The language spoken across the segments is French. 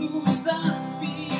nous inspirer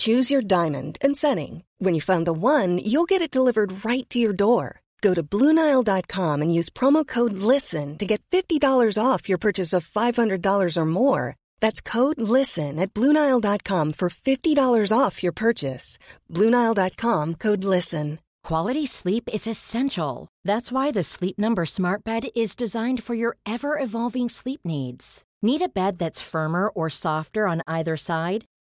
Choose your diamond and setting. When you find the one, you'll get it delivered right to your door. Go to Bluenile.com and use promo code LISTEN to get $50 off your purchase of $500 or more. That's code LISTEN at Bluenile.com for $50 off your purchase. Bluenile.com code LISTEN. Quality sleep is essential. That's why the Sleep Number Smart Bed is designed for your ever evolving sleep needs. Need a bed that's firmer or softer on either side?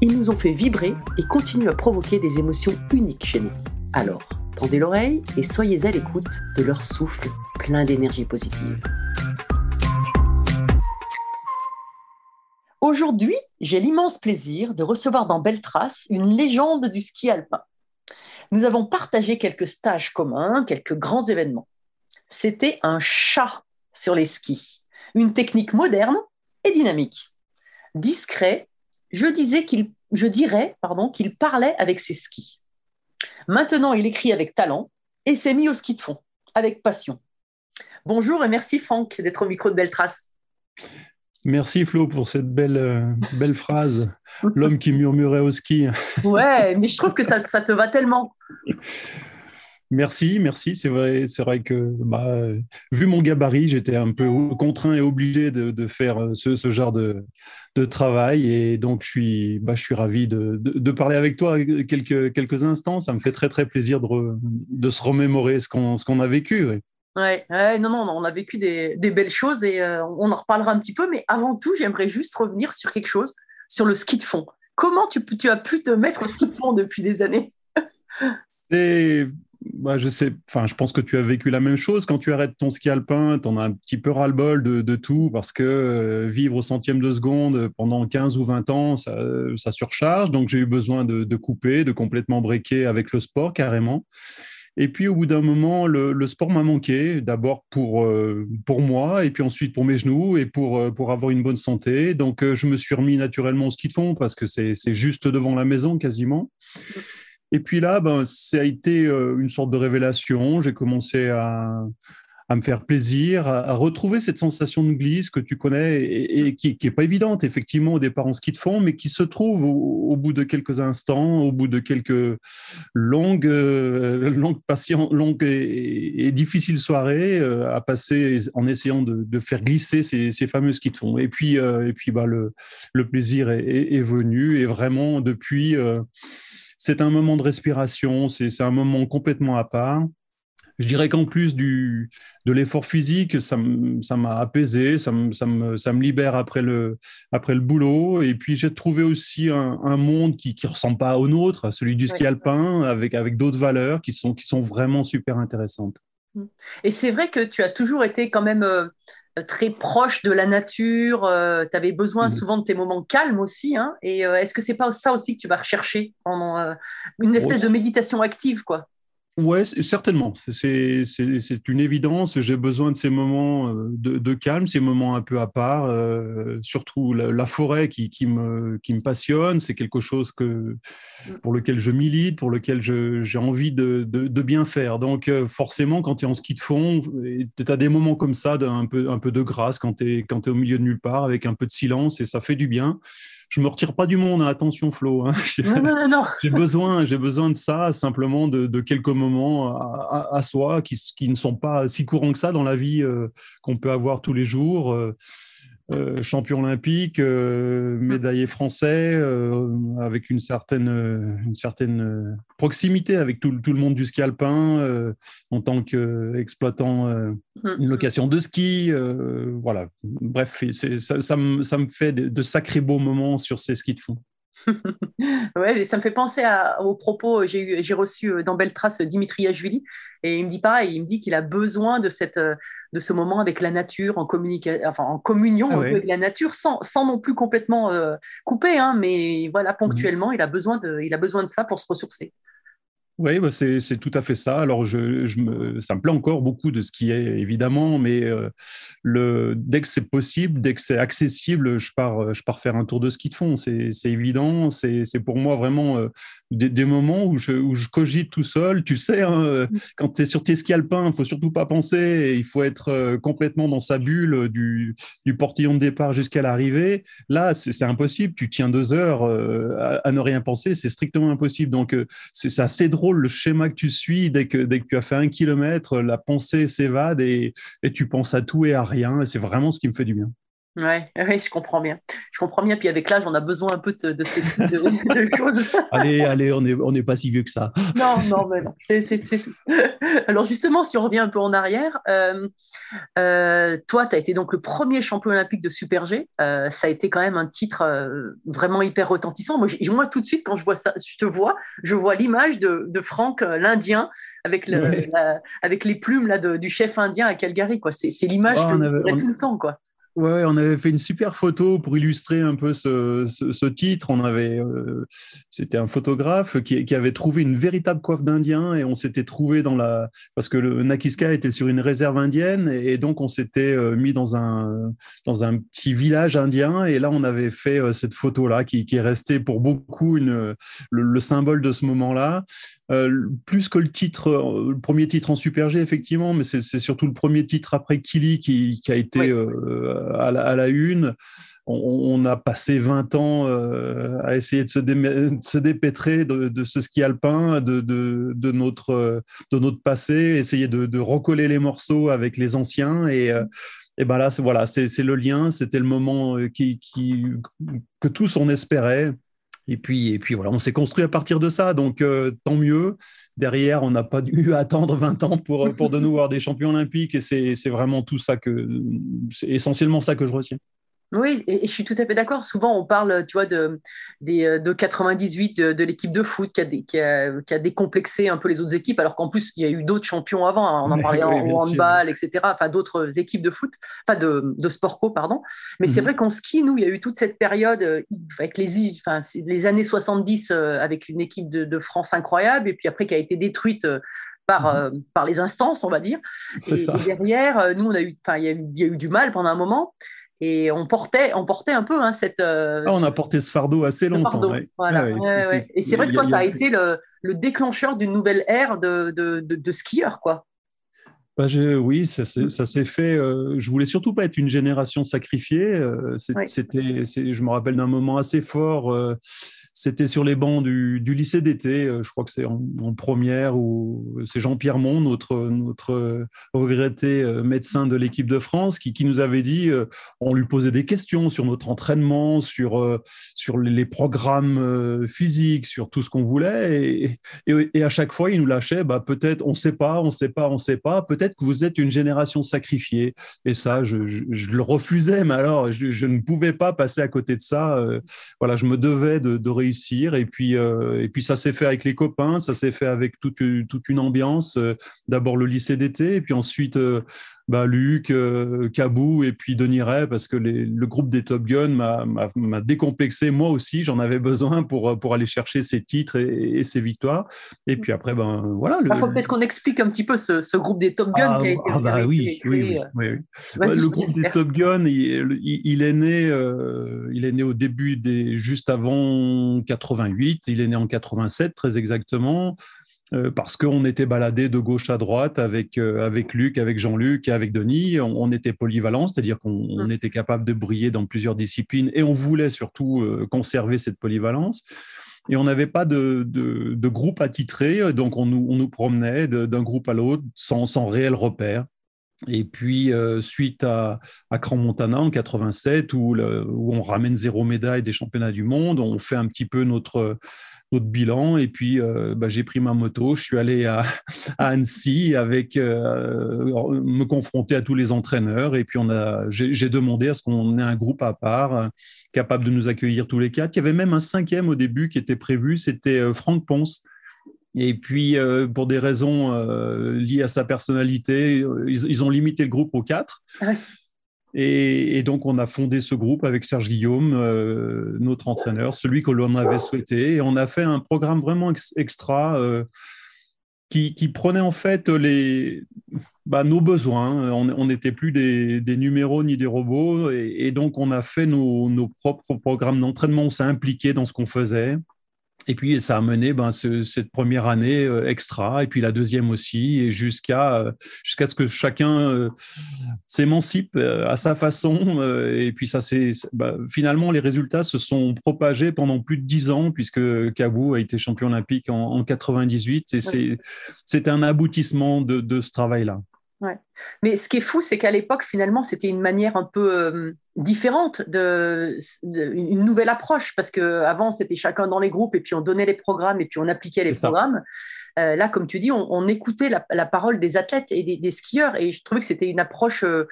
Ils nous ont fait vibrer et continuent à provoquer des émotions uniques chez nous. Alors, tendez l'oreille et soyez à l'écoute de leur souffle plein d'énergie positive. Aujourd'hui, j'ai l'immense plaisir de recevoir dans Belle Trace une légende du ski alpin. Nous avons partagé quelques stages communs, quelques grands événements. C'était un chat sur les skis, une technique moderne et dynamique. Discret, je, disais qu'il, je dirais pardon, qu'il parlait avec ses skis. Maintenant, il écrit avec talent et s'est mis au ski de fond, avec passion. Bonjour et merci Franck d'être au micro de Belle Trace. Merci Flo pour cette belle, euh, belle phrase. L'homme qui murmurait au ski. Ouais, mais je trouve que ça, ça te va tellement. Merci, merci. C'est vrai, c'est vrai que bah, vu mon gabarit, j'étais un peu contraint et obligé de, de faire euh, ce, ce genre de, de, travail. Et donc, je suis, bah, je suis ravi de, de, parler avec toi quelques, quelques instants. Ça me fait très, très plaisir de, se remémorer ce qu'on, ce qu'on a vécu. Ouais. Ouais, non, non, on a vécu des, des belles choses et euh, on en reparlera un petit peu. Mais avant tout, j'aimerais juste revenir sur quelque chose, sur le ski de fond. Comment tu, tu as pu te mettre au ski de fond depuis des années? C'est bah, je sais, enfin, je pense que tu as vécu la même chose. Quand tu arrêtes ton ski alpin, tu en as un petit peu ras-le-bol de, de, tout parce que euh, vivre au centième de seconde pendant 15 ou 20 ans, ça, surcharge. Donc, j'ai eu besoin de, de, couper, de complètement breaker avec le sport carrément. Et puis, au bout d'un moment, le, le sport m'a manqué, d'abord pour, euh, pour moi, et puis ensuite pour mes genoux, et pour, euh, pour avoir une bonne santé. Donc, je me suis remis naturellement au ski de fond parce que c'est juste devant la maison quasiment. Et puis là, ben, ça a été euh, une sorte de révélation. J'ai commencé à, à, me faire plaisir, à, retrouver cette sensation de glisse que tu connais et, qui n'est pas évidente, effectivement, au départ en ski de fond, mais qui se trouve au, bout de quelques instants, au bout de quelques longues, euh, longues, patient, longues et, difficiles soirées euh, à passer en essayant de, faire glisser ces, ces, fameux skis de. Et puis, et puis bah, le, plaisir est, venu et vraiment depuis c'est un moment de respiration, c'est un moment complètement à part. Je dirais qu'en plus du, de l'effort physique, ça m'a apaisé, ça me, ça, me, ça me, libère après le, après le boulot. Et puis j'ai trouvé aussi un, un monde qui ne ressemble pas au nôtre, à celui du ski ouais. alpin, avec, avec d'autres valeurs qui sont, qui sont vraiment super intéressantes. Et c'est vrai que tu as toujours été quand même... Euh très proche de la nature. tu avais besoin mmh. souvent de tes moments calmes aussi. Hein, et est-ce que c'est pas ça aussi que tu vas rechercher pendant une espèce de méditation active, quoi? Oui, certainement. C'est une évidence. J'ai besoin de ces moments euh, de, calme, ces moments un peu à part. Euh, surtout la, forêt qui, me, qui me passionne. C'est quelque chose que, pour lequel je milite, pour lequel j'ai envie de, de, bien faire. Donc, euh, forcément, quand tu es en ski de fond, tu as des moments comme ça, un peu, un peu de grâce quand tu es, es, au milieu de nulle part, avec un peu de silence, et ça fait du bien je me retire pas du monde, hein. attention Flo. Hein. j'ai besoin, j'ai besoin de ça, simplement de, quelques moments à, soi qui, qui, ne sont pas si courants que ça dans la vie euh, qu'on peut avoir tous les jours. Euh, euh, champion olympique, euh, médaillé français, euh, avec une certaine, une certaine proximité avec tout, tout, le monde du ski alpin, en tant qu'exploitant mm. une location de ski. voilà. Bref, ça, ça, me, ça, me, fait de, de, sacrés beaux moments sur ces skis de fond. Ouais, ça me fait penser à, aux propos. J'ai reçu euh, dans Belle Trace Dimitri Ashvili et il me dit pareil. Il me dit qu'il a besoin de, cette, euh, de ce moment avec la nature, en, enfin, en communion ah avec la nature, sans, sans non plus complètement euh, couper, hein, mais voilà, ponctuellement, il, a besoin de, il a besoin de ça pour se ressourcer. Oui, bah c'est tout à fait ça. Alors, je, je me, ça me plaît encore beaucoup de ce qui est, évidemment, mais euh, le, dès que c'est possible, dès que c'est accessible, je pars, je pars faire un tour de ski de fond. C'est évident. C'est pour moi vraiment euh, des, des, moments où je, où je, cogite tout seul. Tu sais, hein, euh, mmh. quand tu es sur tes skis alpins, il faut surtout pas penser. Il faut être complètement dans sa bulle du, du portillon de départ jusqu'à l'arrivée. Là, c'est impossible. Tu tiens deux heures à, à, ne rien penser. C'est strictement impossible. Donc, c'est assez drôle le schéma que tu suis. Dès que, dès que tu as fait un kilomètre, la pensée s'évade et, et tu penses à tout et à rien. Et c'est vraiment ce qui me fait du bien. Ouais, ouais, je comprends bien. Je comprends bien. Puis avec l'âge, on a besoin un peu de, de ces de, choses. allez, allez, on n'est on est pas si vieux que ça. Non, non, mais non, c'est tout. Alors justement, si on revient un peu en arrière, euh, euh, toi, tu as été donc le premier champion olympique de Super G. Euh, ça a été quand même un titre vraiment hyper retentissant. Moi, moi, tout de suite, quand je vois ça, je te vois, je vois l'image de, de Franck, l'Indien, avec, le, avec les plumes là, du chef indien à Calgary. C'est l'image oh, que avait, tout le temps. Quoi. Ouais, on avait fait une super photo pour illustrer un peu ce, titre. Euh, c'était un photographe qui, avait trouvé une véritable coiffe d'Indien et on s'était trouvé dans la, parce que le Nakiska était sur une réserve indienne et, donc on s'était euh, mis dans un petit village indien et là on avait fait euh, cette photo là qui, est restée pour beaucoup le symbole de ce moment-là. Euh, plus que le titre, euh, le premier titre en Super G, effectivement, mais c'est surtout le premier titre après Kili qui, a été euh, à, la, une. On, a passé 20 ans à essayer de se, se dépêtrer de, ce ski alpin, de, de, notre, de notre passé, essayer de, recoller les morceaux avec les anciens. Et, et ben là, voilà, c'est le lien, c'était le moment qui, qui, que tous on espérait. Et puis, et puis voilà, on s'est construit à partir de ça, donc euh, tant mieux. Derrière, on n'a pas dû attendre 20 ans pour, pour de nous voir des champions olympiques, et c'est vraiment tout ça que, c'est essentiellement ça que je retiens. Oui, et, je suis tout à fait d'accord. Souvent, on parle, tu vois, de, de 98 de, l'équipe de foot qui a, qui, a, qui a, décomplexé un peu les autres équipes, alors qu'en plus, il y a eu d'autres champions avant. Hein. On en parlait en handball, etc. Enfin, d'autres équipes de foot, enfin, de, de sport co, pardon. Mais c'est mhm. vrai qu'en ski, nous, il y a eu toute cette période euh, avec les, enfin, les années 70 euh, avec une équipe de, de, France incroyable, et puis après qui a été détruite euh, par, mhm. par les instances, on va dire. Et, ça. et, derrière, nous, on a eu, il y, a eu du mal pendant un moment. Et on portait, on portait un peu hein, cette. Euh, ah, on a porté ce fardeau assez longtemps. Voilà. et c'est vrai que toi, tu as été le, le déclencheur d'une nouvelle ère de, de, quoi. Bah, oui, ça, s'est fait. Euh, je voulais surtout pas être une génération sacrifiée. Euh, c'était, je me rappelle d'un moment assez fort. C'était sur les bancs du, lycée d'été, euh, je crois que c'est en, première, où c'est Jean-Pierre Mont, notre, notre regretté euh, médecin de l'équipe de France, qui, nous avait dit, euh, on lui posait des questions sur notre entraînement, sur, sur les programmes physiques, sur tout ce qu'on voulait. Et, et, à chaque fois, il nous lâchait, bah, peut-être, on ne sait pas, on ne sait pas, on ne sait pas, peut-être que vous êtes une génération sacrifiée. Et ça, je, le refusais, mais alors, je, ne pouvais pas passer à côté de ça. voilà, je me devais de, de réussir et puis, euh, et puis ça s'est fait avec les copains, ça s'est fait avec toute, toute une ambiance. Euh, d'abord le lycée d'été, et puis ensuite euh, bah, Luc, euh, Cabou et puis Denis Ray, parce que le groupe des Top Gun m'a décomplexé. Moi aussi, j'en avais besoin pour, pour aller chercher ces titres et, ces victoires. Et puis après, ben voilà. Le, Peut-être qu'on explique un petit peu ce, groupe des Top Gun ah, qui a été, ah, bah, oui, oui, oui, Le groupe des Top Gun, il, il, est né, euh, il est né au début des, juste avant 88. Il est né en 87, très exactement. Euh, parce qu'on était baladé de gauche à droite avec, euh, avec Luc, avec Jean-Luc et avec Denis. On, était polyvalent, c'est-à-dire qu'on mmh. était capable de briller dans plusieurs disciplines et on voulait surtout euh, conserver cette polyvalence. Et on n'avait pas de, de, groupe attitré, donc on nous, on nous promenait d'un groupe à l'autre sans, sans, réel repère. Et puis, suite à, à Cran Montana en 87, où, où on ramène zéro médaille des championnats du monde, on fait un petit peu notre, notre bilan. Et puis, euh, bah, j'ai pris ma moto, je suis allé à, Annecy avec euh, me confronter à tous les entraîneurs. Et puis, on a, j'ai demandé à ce qu'on ait un groupe à part euh, capable de nous accueillir tous les quatre. Il y avait même un cinquième au début qui était prévu, c'était Franck Ponce. Et puis, pour des raisons liées à sa personnalité, ils, ont limité le groupe aux quatre. Et, donc, on a fondé ce groupe avec Serge Guillaume, euh, notre entraîneur, celui que l'on avait souhaité. Et on a fait un programme vraiment extra euh, qui, prenait en fait les, bah, nos besoins. On n'était plus des, numéros ni des robots. Et, donc, on a fait nos, nos propres programmes d'entraînement. On s'est impliqué dans ce qu'on faisait. Et puis, ça a mené ben, cette première année euh, extra, et puis la deuxième aussi, et jusqu'à euh, jusqu'à ce que chacun euh, s'émancipe à sa façon. et puis, ça, c'est bah, finalement, les résultats se sont propagés pendant plus de dix ans, puisque Kabou a été champion olympique en, en 98, et c'est un aboutissement de, de ce travail-là. Ouais. Mais ce qui est fou, c'est qu'à l'époque, finalement, c'était une manière un peu euh, différente, de, une nouvelle approche, parce qu'avant, c'était chacun dans les groupes, et puis on donnait les programmes, et puis on appliquait les programmes. Euh, là, comme tu dis, on, écoutait la, parole des athlètes et des, skieurs, et je trouvais que c'était une approche euh,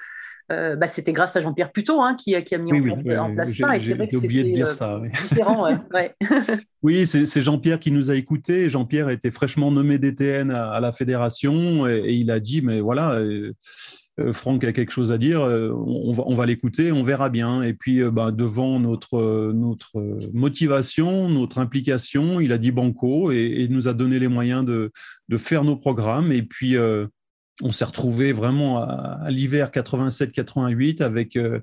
euh, bah, c'était grâce à Jean-Pierre Putot hein, qui, qui, a mis en, place, ça. J'ai oublié de dire ça. Oui, c'est Jean-Pierre qui nous a écoutés. Jean-Pierre était fraîchement nommé DTN à, la fédération et, il a dit, mais voilà, euh, euh, Franck a quelque chose à dire, on va, on va l'écouter, on verra bien. Et puis, bah, devant notre, notre motivation, notre implication, il a dit banco et, et nous a donné les moyens de, de faire nos programmes. Et puis, on s'est retrouvé vraiment à, l'hiver 87-88 avec, euh,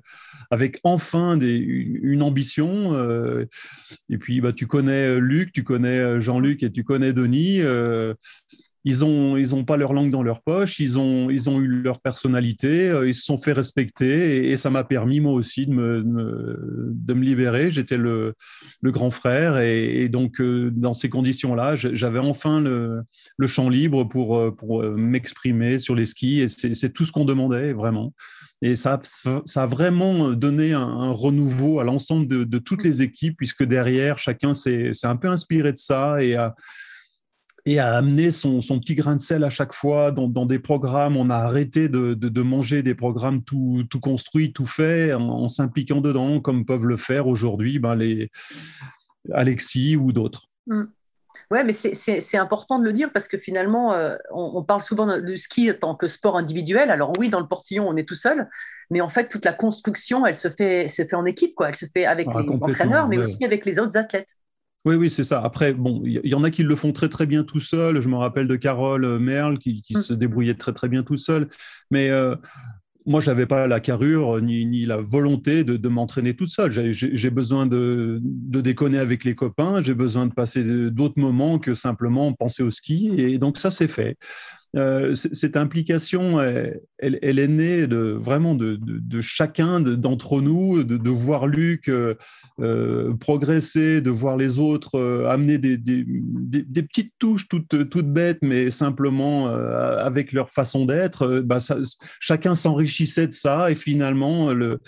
avec enfin des, une, ambition. Euh, et puis, bah, tu connais Luc, tu connais Jean-Luc et tu connais Denis ils n'ont ils ont pas leur langue dans leur poche, ils ont, ils ont eu leur personnalité, euh, ils se sont fait respecter et, ça m'a permis moi aussi de me, de me libérer. J'étais le, le, grand frère et, donc euh, dans ces conditions-là, j'avais enfin le, le, champ libre pour, euh, pour m'exprimer sur les skis et c'est tout ce qu'on demandait vraiment. Et ça, ça a vraiment donné un, renouveau à l'ensemble de, de, toutes les équipes puisque derrière, chacun s'est un peu inspiré de ça et a et à amener son, petit grain de sel à chaque fois dans, des programmes. On a arrêté de, manger des programmes tout, tout construits, tout faits, en, s'impliquant dedans, comme peuvent le faire aujourd'hui ben, les Alexis ou d'autres. Mm. Oui, mais c'est important de le dire parce que finalement, euh, on, parle souvent du ski en tant que sport individuel. Alors oui, dans le portillon, on est tout seul, mais en fait, toute la construction, elle se fait, se fait en équipe, quoi. Elle se fait avec ah, les entraîneurs, mais aussi avec les autres athlètes. Oui, oui, c'est ça. Après, bon, il y, en a qui le font très très bien tout seul. Je me rappelle de Carole euh, Merle qui, mm. se débrouillait très très bien tout seul. Mais euh, moi, je n'avais pas la carrure ni, la volonté de, m'entraîner tout seul. J'ai besoin de, de, déconner avec les copains. J'ai besoin de passer d'autres moments que simplement penser au ski. Et donc ça, c'est fait. Euh, cette implication, elle, est née de, vraiment de, chacun d'entre nous, de, voir Luc euh, euh, progresser, de voir les autres amener des, petites touches toutes, bêtes, mais simplement avec leur façon d'être. Bah, chacun s'enrichissait de ça et finalement, le,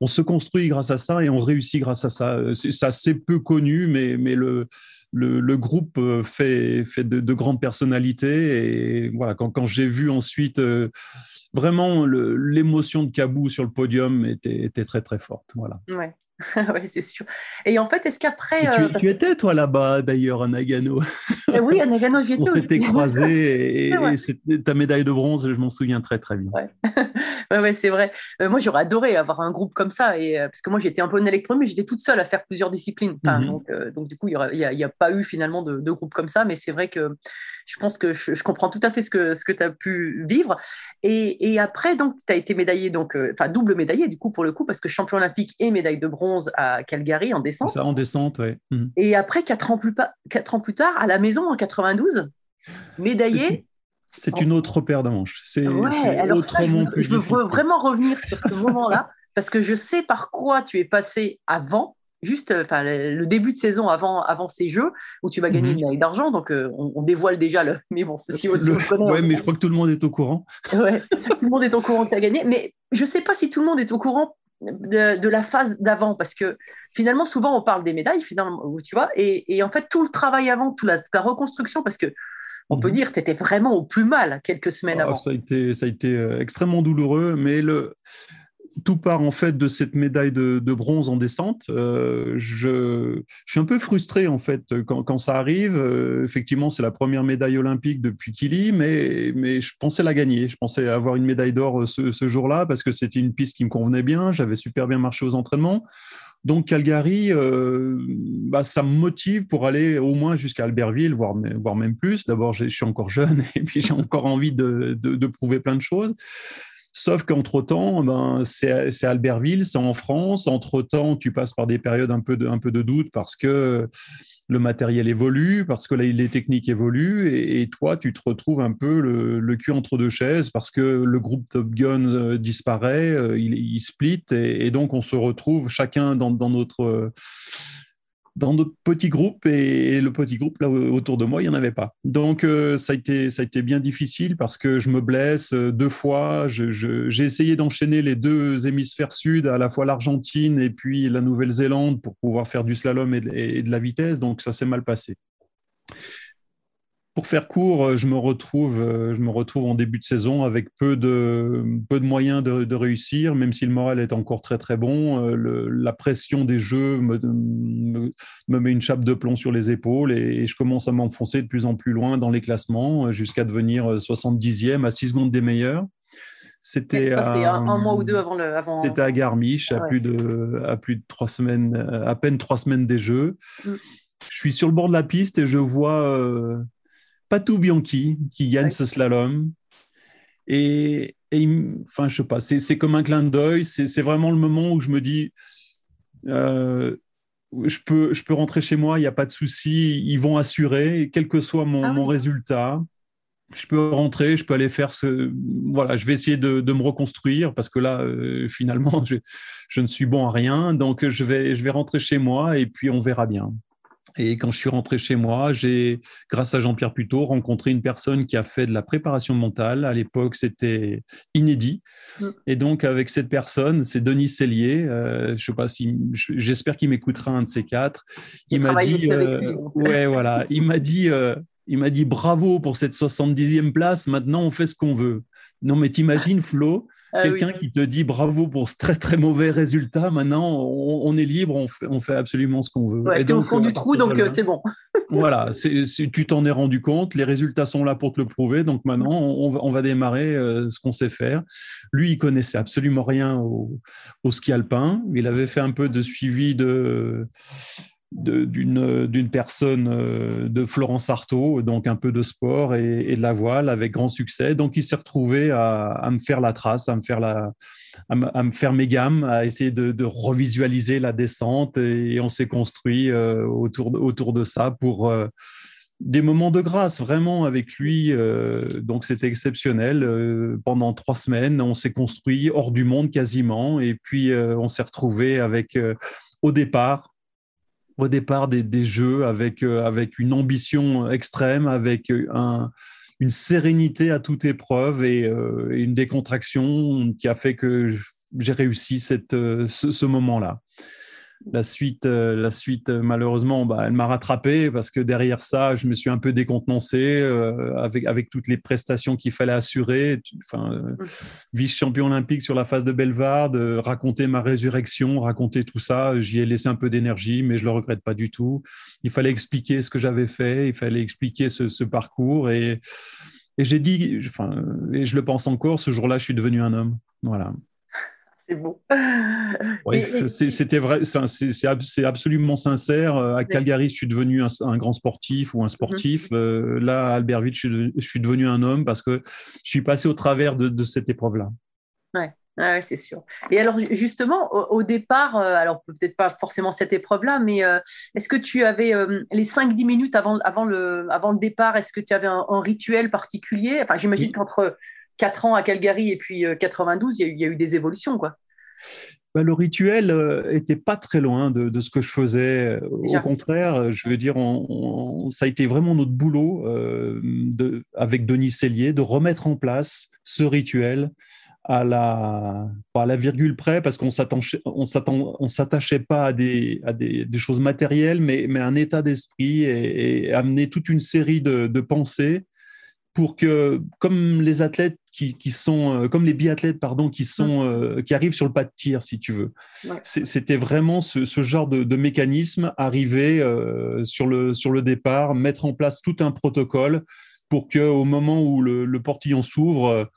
on se construit grâce à ça et on réussit grâce à ça. Ça, c'est peu connu, mais le le, groupe euh, fait, fait de, grandes personnalités. Et voilà, quand, j'ai vu ensuite euh, vraiment l'émotion de Kabou sur le podium était, très très forte. Voilà. ouais, c'est sûr. Et en fait, est-ce qu'après. Tu, euh, tu étais, toi, là-bas, d'ailleurs, à Nagano? Eh oui, à Nagano, j'y étais On s'était croisés et, ta médaille de bronze, je m'en souviens très, très bien. Ouais, ouais, ouais, c'est vrai. Euh, moi, j'aurais adoré avoir un groupe comme ça, et, euh, parce que moi, j'étais un peu en électro, mais j'étais toute seule à faire plusieurs disciplines. Enfin, Mhm. donc, donc, du coup, il n'y a, pas eu finalement de, de groupe comme ça, mais c'est vrai que je pense que je, je comprends tout à fait ce que, ce que tu as pu vivre. Et, et après, donc, tu as été médaillé, donc, euh, enfin, double médaillé, du coup, pour le coup, parce que champion olympique et médaille de bronze à Calgary en C'est descente. ça, en descente, ouais. Mhm. Et après, quatre ans, plus quatre ans plus tard, à la maison en 92, médaillé. C'est une autre paire de manches. C'est Ouais, alors ça, je autrement veux, plus je veux difficile. vraiment revenir sur ce moment-là, parce que je sais par quoi tu es passé avant, juste euh, enfin, le, début de saison avant, avant ces jeux, où tu vas gagner Mhm. une médaille d'argent, donc euh, on, on dévoile déjà le... Mais bon, si, Le- le connaît, ouais, on- mais je crois que tout le monde est au courant. Ouais, tout le monde est au courant que tu as gagné, mais je ne sais pas si tout le monde est au courant de, de la phase d'avant, parce que finalement, souvent, on parle des médailles, finalement, tu vois, et, et en fait, tout le travail avant, toute la, la reconstruction, parce que on peut Mhm. dire que tu étais vraiment au plus mal quelques semaines Ah, avant. ça a été, ça a été euh, extrêmement douloureux, mais le, tout part en fait de cette médaille de, bronze en descente. Euh, je, suis un peu frustré en fait quand, ça arrive. Euh, effectivement, c'est la première médaille olympique depuis Kili, mais, je pensais la gagner. Je pensais avoir une médaille d'or euh, ce, jour-là parce que c'était une piste qui me convenait bien. J'avais super bien marché aux entraînements. Donc Calgary, bah, ça me motive pour aller au moins jusqu'à Albertville, voire, même plus. D'abord, je suis encore jeune et puis j'ai encore envie de prouver plein de choses. Sauf qu'entre-temps, ben, c'est Albertville, c'est en France. Entre-temps, tu passes par des périodes un peu de, doute parce que le matériel évolue, parce que les techniques évoluent, et, toi, tu te retrouves un peu le, cul entre deux chaises parce que le groupe Top Gun euh, disparaît, euh, il, il split, et, et donc on se retrouve chacun dans, dans notre dans notre petit groupe et, le petit groupe là autour de moi il n'y en avait pas. Donc euh, ça a été ça a été bien difficile parce que je me blesse euh, deux fois. J'ai essayé d'enchaîner les deux hémisphères sud à la fois l'Argentine et puis la Nouvelle-Zélande pour pouvoir faire du slalom de, et de la vitesse. Donc ça s'est mal passé pour faire court, euh, je me retrouve, euh, je me retrouve en début de saison avec peu de, peu de moyens de, de réussir, même si le moral est encore très très bon. Euh, le- la pression des jeux me, me, me met une chape de plomb sur les épaules et, et je commence à m'enfoncer de plus en plus loin dans les classements jusqu'à devenir euh, 70e à 6 secondes des meilleurs. C'était à- un, un mois ou deux avant le. Avant... c'était à Garmisch, à Ouais. plus de à plus de trois semaines, à peine trois semaines des Jeux. Mm. Je suis sur le bord de la piste et je vois euh, Patou Bianchi qui gagne Ouais. ce slalom. Et, enfin, je sais pas, c'est c'est comme un clin d'œil. C'est c'est vraiment le moment où je me dis, euh, je peux je peux rentrer chez moi, il n'y a pas de souci, ils vont assurer, quel que soit mon, Ah oui. mon résultat je peux rentrer, je peux aller faire ce. Voilà, je vais essayer de, de me reconstruire parce que là, euh, finalement, je, je ne suis bon à rien. Donc, je vais, je vais rentrer chez moi et puis on verra bien. Et quand je suis rentré chez moi, j'ai, grâce à Jean-Pierre Puteau, rencontré une personne qui a fait de la préparation mentale. À l'époque, c'était inédit. Mm. Et donc, avec cette personne, c'est Denis Cellier. Euh, je sais pas si, j'espère qu'il m'écoutera un de ces quatre. Il m'a dit, euh, ouais, voilà, il m'a dit, euh, il m'a dit bravo pour cette 70e place. Maintenant, on fait ce qu'on veut. Non, mais t'imagines, Flo, Ah oui. quelqu'un qui te dit bravo pour ce très très mauvais résultat. Maintenant, on, on est libre, on fait, on fait absolument ce qu'on veut. Ouais, Et fond euh, du à trou, donc euh, c'est bon. voilà, tu t'en es rendu compte, les résultats sont là pour te le prouver, donc maintenant on, va, on va démarrer euh, ce qu'on sait faire. Lui, il connaissait absolument rien au, au ski alpin, il avait fait un peu de suivi de- d'une personne euh, de Florence Artaud, donc un peu de sport et, de la voile avec grand succès. Donc il s'est retrouvé à, me faire la trace, à me faire la, à me, faire mes gammes, à essayer de, revisualiser la descente et, on s'est construit euh, autour, de, autour de ça pour euh, des moments de grâce vraiment avec lui. donc c'était exceptionnel. Pendant trois semaines, on s'est construit hors du monde quasiment et puis on s'est retrouvé avec au départ au départ des, jeux avec, euh, avec une ambition extrême, avec un, une sérénité à toute épreuve et, euh, et une décontraction qui a fait que j'ai réussi euh, ce moment-là. La suite, euh, la suite euh, malheureusement, bah, elle m'a rattrapé parce que derrière ça, je me suis un peu décontenancé euh, avec, avec toutes les prestations qu'il fallait assurer. Enfin, Mm. vice-champion olympique sur la phase de Bellevarde, raconter ma résurrection, raconter tout ça. J'y ai laissé un peu d'énergie, mais je le regrette pas du tout. Il fallait expliquer ce que j'avais fait, il fallait expliquer ce, ce parcours et, et j'ai dit, enfin, et je le pense encore, ce jour-là, je suis devenu un homme. Voilà. C'est beau. Oui, c'était vrai, c'est c'est- c'est ab- c'est absolument sincère. Euh, À Calgary, je suis devenu un, un grand sportif ou un sportif. Mhm. Euh, là, à Albertville, je je suis devenu un homme parce que je suis passé au travers de, de cette épreuve-là. Ouais, ouais, c'est sûr. Et alors, ju- justement, au, au départ, euh, alors peut-être pas forcément cette épreuve-là, mais euh, est-ce que tu avais euh, les 5-10 minutes avant, avant, le, avant le départ, est-ce que tu avais un, un rituel particulier? Enfin, j'imagine Oui. qu'entre 4 ans à Calgary et puis euh, 92, il y, a eu- il y a eu des évolutions, quoi. Bah, le rituel euh, était pas très loin de, de ce que je faisais. Au contraire, je veux dire, on- on- ça a été vraiment notre boulot euh, de, avec Denis Cellier de remettre en place ce rituel à la, pas à la virgule près, parce qu'on on s'attachait pas à des, à des, des choses matérielles, mais, mais à un état d'esprit et, et amener toute une série de, de pensées pour que, comme les athlètes qui, qui sont, euh, comme les biathlètes, pardon, qui sont, euh, qui arrivent sur le pas de tir, si tu veux. Ouais. C'était vraiment ce, ce genre de, de mécanisme arriver euh, sur, le, sur le départ, mettre en place tout un protocole pour que, au moment où le, le portillon s'ouvre,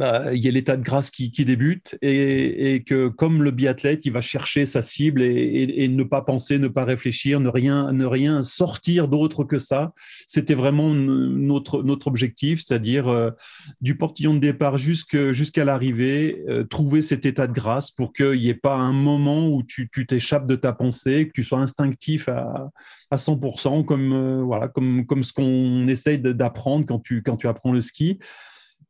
bah, il y ait l'état de grâce qui, qui débute et, et que comme le biathlète, il va chercher sa cible et, et- ne pas penser, ne pas réfléchir, ne rien, ne rien sortir d'autre que ça. C'était vraiment notre, notre objectif, c'est-à-dire euh, du portillon de départ jusqu'à l'arrivée, euh, trouver cet état de grâce pour qu'il n'y ait pas un moment où tu t'échappes de ta pensée, que tu sois instinctif à, à 100%, comme, euh, voilà, comme, comme ce qu'on essaye d'apprendre quand tu, quand tu apprends le ski.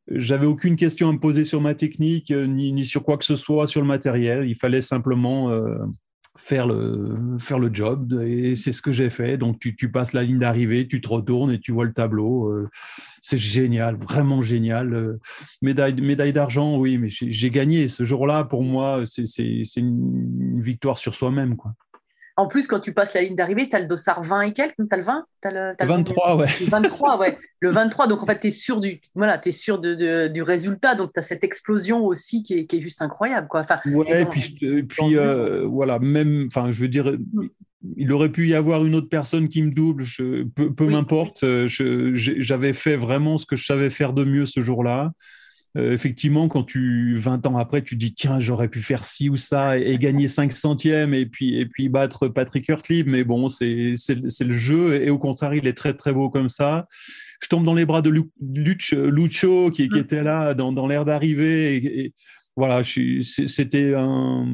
J'avais aucune question à me poser sur ma technique, euh, ni, ni sur quoi que ce soit, sur le matériel. Il fallait simplement euh, faire, le, faire le job et c'est ce que j'ai fait. Donc tu, tu passes la ligne d'arrivée, tu te retournes et tu vois le tableau. Euh, c'est génial, vraiment génial. Médaille médaille d'argent, oui, mais j'ai gagné. Ce jour-là, pour moi, c'est une victoire sur soi-même. quoi. En plus, quand tu passes la ligne d'arrivée, tu as le dossard 20 et quelques, tu as le 20 T'as le, t'as le 23, ouais. Le 23, ouais. Le 23, donc en fait, tu es sûr, du, voilà, es sûr de, de- du résultat. Donc, tu as cette explosion aussi qui est, qui est juste incroyable. Quoi. Enfin, Ouais, et puis, et euh, voilà, même, enfin, je veux dire, il aurait pu y avoir une autre personne qui me double, je, peu, peu Oui. m'importe. J'avais fait vraiment ce que je savais faire de mieux ce jour-là. Euh, effectivement, quand tu, 20 ans après, tu dis, tiens, j'aurais pu faire ci ou ça et, et gagner 5 centièmes et puis, et puis battre Patrick Hurtley, mais bon, c'est le jeu et au contraire, il est très, très beau comme ça. Je tombe dans les bras de Lu- Luch- Lucho qui, qui Mm. était là dans, dans l'air d'arrivée et, voilà, c'était un,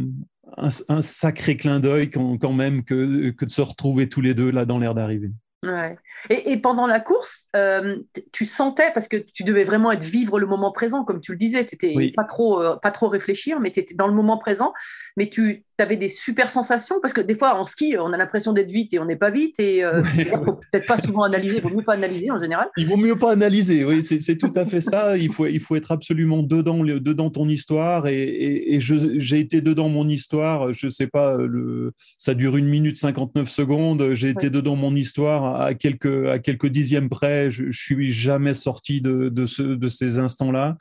un, un sacré clin d'œil quand, quand même que, que de se retrouver tous les deux là dans l'air d'arrivée. Ouais. Et, et pendant la course, euh, tu sentais, parce que tu devais vraiment être vivre le moment présent, comme tu le disais, tu n'étais Oui. pas, trop, euh, pas trop réfléchir, mais tu étais dans le moment présent, mais tu avais des super sensations, parce que des fois en ski, on a l'impression d'être vite et on n'est pas vite, et euh, il faut peut-être pas souvent analyser, il vaut mieux pas analyser en général. Il vaut mieux pas analyser, oui, c'est tout à fait ça. Il faut, il faut être absolument dedans, dedans ton histoire. Et, et- et je- j'ai été dedans mon histoire. Je sais pas, le, ça dure une minute 59 secondes. J'ai été dedans mon histoire à quelques, à quelques dixièmes près. Je, je suis jamais sorti de, de, ce, de ces instants-là.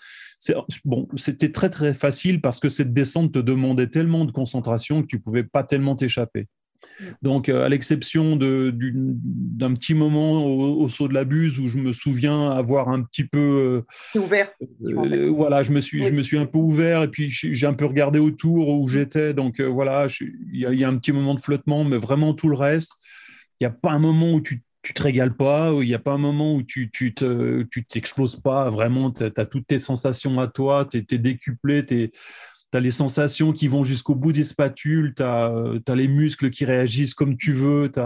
Bon, c'était très très facile parce que cette descente te demandait tellement de concentration que tu pouvais pas tellement t'échapper. Donc, euh, à l'exception d'un petit moment au, au saut de la buse où je me souviens avoir un petit peu, C'est ouvert. euh, euh, voilà, je me suis, je me suis un peu ouvert et puis j'ai un peu regardé autour où j'étais. Donc euh, voilà, je- il y, a- il y a un petit moment de flottement, mais vraiment tout le reste, il n'y a pas un moment où tu tu te régales pas, il n'y a pas un moment où tu tu te tu t'exploses pas. Vraiment, tu as, toutes tes sensations à toi, tu es, décuplé, tu as les sensations qui vont jusqu'au bout des spatules, tu as, les muscles qui réagissent comme tu veux, tu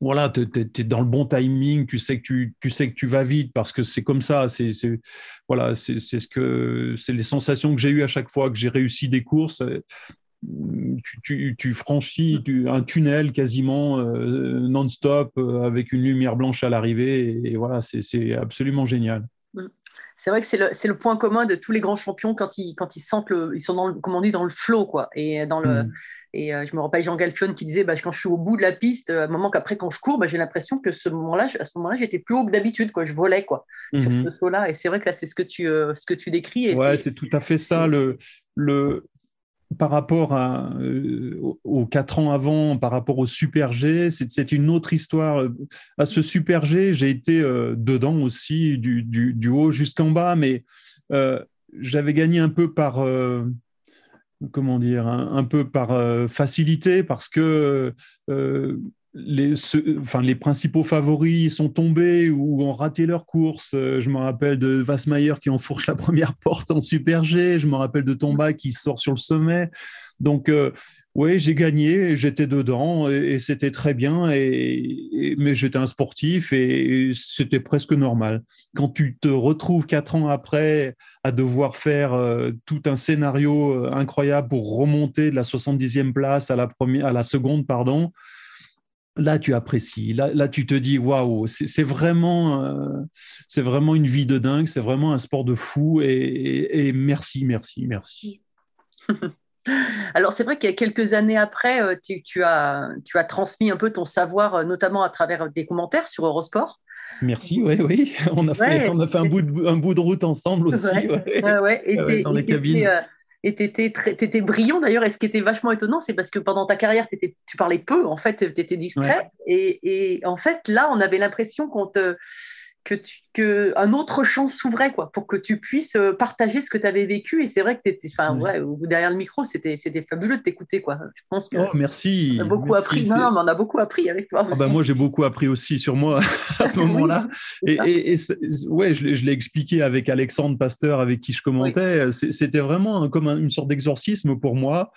voilà, tu es, dans le bon timing, tu sais que tu, tu sais que tu vas vite parce que c'est comme ça. C'est voilà, ce que c'est les sensations que j'ai eues à chaque fois que j'ai réussi des courses. Tu, tu, tu franchis tu, un tunnel quasiment euh, non-stop euh, avec une lumière blanche à l'arrivée et, et, voilà, c'est absolument génial. C'est vrai que c'est le, point commun de tous les grands champions quand ils, quand ils sentent le, ils sont dans le, comme on dit, dans le flow, quoi. Et dans le, Mm. et euh, je me rappelle Jean Galfione qui disait, bah, quand je suis au bout de la piste, à un moment qu'après quand je cours, bah, j'ai l'impression que ce moment-là, à ce moment-là, j'étais plus haut que d'habitude, quoi. Je volais, quoi, sur Mhm. ce saut-là. Et c'est vrai que là, c'est ce que tu, ce que tu décris. Et Ouais, c'est tout à fait ça. Le, le, par rapport à, euh, aux- quatre ans avant, par rapport au Super G, c'est une autre histoire. À ce Super G, j'ai été euh, dedans aussi, du, haut jusqu'en bas, mais euh, j'avais gagné un peu par, comment dire, un, peu par facilité, parce que les, enfin, les principaux favoris sont tombés ou ont raté leur course. Euh, Je me rappelle de Vassmayer qui enfourche la première porte en Super G. Je me rappelle de Tomba qui sort sur le sommet. Donc, euh, oui, j'ai gagné, j'étais dedans et, et c'était très bien. Et, et- mais j'étais un sportif et, et c'était presque normal. Quand tu te retrouves quatre ans après à devoir faire euh, tout un scénario incroyable pour remonter de la 70e place à la, première, à la seconde, pardon, là tu apprécies, là, là tu te dis waouh, c'est vraiment, euh, c'est vraiment une vie de dingue, c'est vraiment un sport de fou et, et- et merci, merci, merci. Alors, c'est vrai qu'il y a quelques années après, euh, tu, tu as, tu as transmis un peu ton savoir, euh, notamment à travers des commentaires sur Eurosport. Merci, oui, oui, on a fait, on a fait un, bout de, un bout de route ensemble aussi. Ouais. ouais. Et dans les cabines. Et tu étais, brillant d'ailleurs. Et ce qui était vachement étonnant, c'est parce que pendant ta carrière, t'étais- tu parlais peu, en fait, tu étais discret. Et, et en fait, là, on avait l'impression qu'on te, que, tu, que un autre champ s'ouvrait quoi, pour que tu puisses euh, partager ce que tu avais vécu. Et c'est vrai que tu étais, enfin, ouais, derrière le micro, c'était c'était fabuleux de t'écouter. quoi. Je pense que Oh, merci. on a beaucoup merci. appris. Non, non, mais on a beaucoup appris avec toi. Ah bah moi, j'ai beaucoup appris aussi sur moi à ce moment-là. Et, ouais, je, l'ai- je l'ai expliqué avec Alexandre Pasteur, avec qui je commentais. C'était vraiment comme un- une sorte d'exorcisme pour moi,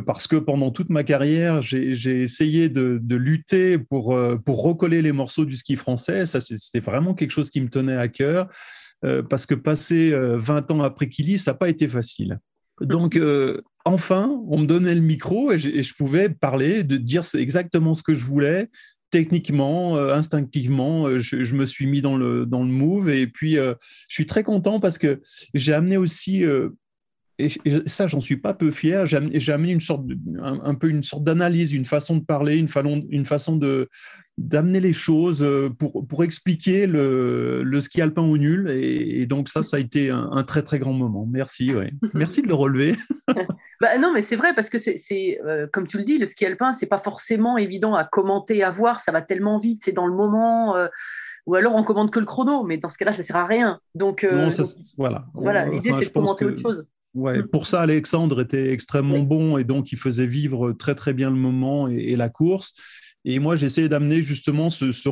parce que pendant toute ma carrière, j'ai essayé de, lutter pour, euh, pour recoller les morceaux du ski français. Ça, c'était vraiment quelque chose qui me tenait à cœur, euh, parce que passer euh, 20 ans après Kili, ça n'a pas été facile. Donc, euh, enfin, on me donnait le micro et, je pouvais parler, de dire exactement ce que je voulais techniquement, euh, instinctivement, euh, je, me suis mis dans le, dans le move et puis euh, je suis très content parce que j'ai amené aussi, euh, et, et ça j'en suis pas peu fier, j'ai amené, j'ai amené une sorte de- un, un peu une sorte d'analyse, une façon de parler, une, façon- une façon de d'amener les choses euh, pour, pour expliquer le, le ski alpin au nul et, et donc ça ça a été un, un très très grand moment. Merci, ouais. merci de le relever. Bah, non, mais c'est vrai parce que c'est, euh, comme tu le dis, le ski alpin, c'est pas forcément évident à commenter, à voir. Ça va tellement vite, c'est dans le moment. euh, ou alors on commande que le chrono, mais dans ce cas-là, ça sert à rien. Donc, euh, Non, ça, donc, voilà. voilà, l'idée Enfin, c'est de commenter que- autre chose. Ouais, Mm. pour ça, Alexandre était extrêmement bon et donc il faisait vivre très très bien le moment et, et la course. Et moi, essayé d'amener justement ce, ce,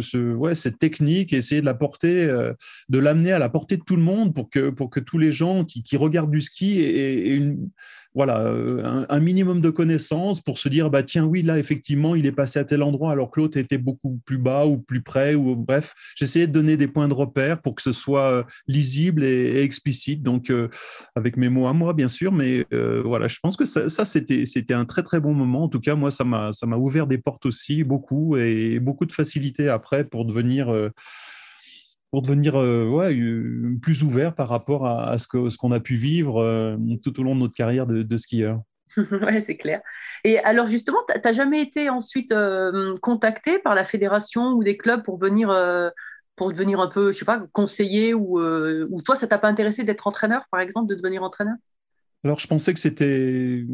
ce, ouais, cette technique, essayer de la euh, de l'amener à la portée de tout le monde pour que, pour que tous les gens qui, regardent du ski aient, voilà, euh, un, minimum de connaissances pour se dire, bah, tiens, oui, là, effectivement, il est passé à tel endroit alors que l'autre était beaucoup plus bas ou plus près. Ou, bref, j'essayais de donner des points de repère pour que ce soit euh, lisible et, explicite. Donc, avec mes mots à moi, bien sûr, mais voilà, je pense que ça, ça, c'était, un très très bon moment. En tout cas, moi, ça m'a, ça m'a ouvert des portes aussi, beaucoup, et beaucoup de facilité après pour devenir, euh, pour devenir euh, ouais, plus ouvert par rapport à, à ce, qu'on a pu vivre euh, tout au long de notre carrière de, de skieur. ouais, c'est clair. Et alors justement, tu n'as jamais été ensuite euh, contacté par la fédération ou des clubs pour venir, euh, pour devenir un peu, je sais pas, conseiller ou, ou toi, ça t'a pas intéressé d'être entraîneur, par exemple, de devenir entraîneur? Alors, je pensais que c'était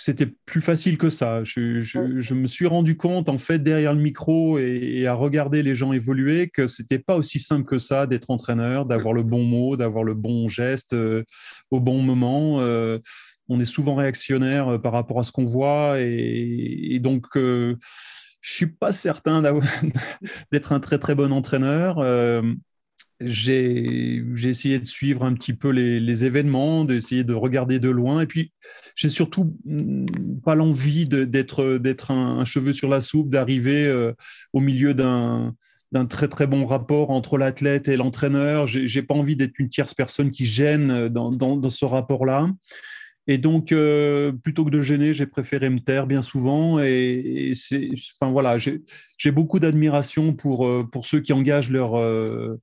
c'était plus facile que ça. Je, je, je, me suis rendu compte, en fait, derrière le micro et, et à regarder les gens évoluer, que c'était pas aussi simple que ça d'être entraîneur, d'avoir le bon mot, d'avoir le bon geste euh, au bon moment. Euh, on est souvent réactionnaire euh, par rapport à ce qu'on voit et, et donc euh, je suis pas certain d'être un très très bon entraîneur. Euh, j'ai essayé de suivre un petit peu les, événements, d'essayer de regarder de loin. Et puis, j'ai surtout pas l'envie d'être un, un, cheveu sur la soupe, d'arriver euh, au milieu d'un très très bon rapport entre l'athlète et l'entraîneur. J'ai pas envie d'être une tierce personne qui gêne dans, dans, dans ce rapport-là. Et donc, euh, plutôt que de gêner, j'ai préféré me taire bien souvent. Et, c'est, enfin voilà, j'ai beaucoup d'admiration pour, euh, pour ceux qui engagent leur, euh,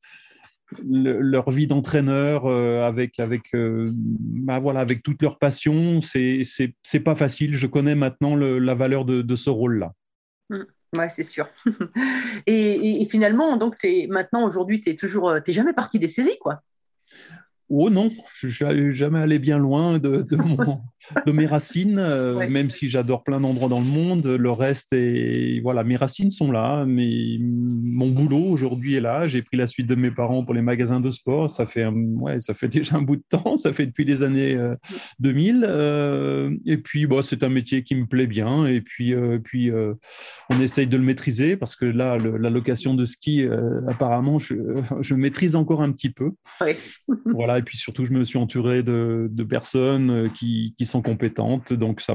le- leur vie d'entraîneur euh, avec avec euh, bah voilà avec toute leur passion. C'est c'est pas facile. Je connais maintenant la valeur de, ce rôle-là. Ouais, c'est sûr. et, finalement, donc, maintenant, aujourd'hui, tu es toujours, euh, t'es jamais parti des saisies, quoi. Oh non, je suis jamais allé bien loin de, de, mon- de mes racines, euh, Ouais. même si j'adore plein d'endroits dans le monde. Le reste est. Voilà, mes racines sont là, mais mon boulot aujourd'hui est là. J'ai pris la suite de mes parents pour les magasins de sport. Ça fait, ouais, ça fait déjà un bout de temps. Ça fait depuis les années euh, 2000. euh, et puis, bon, c'est un métier qui me plaît bien. Et puis, euh, puis euh, on essaye de le maîtriser parce que là, le- la location de ski, euh, apparemment, je, je maîtrise encore un petit peu. Ouais. Voilà, et puis surtout, je me suis entouré de, de personnes euh, qui, qui sont compétentes, donc ça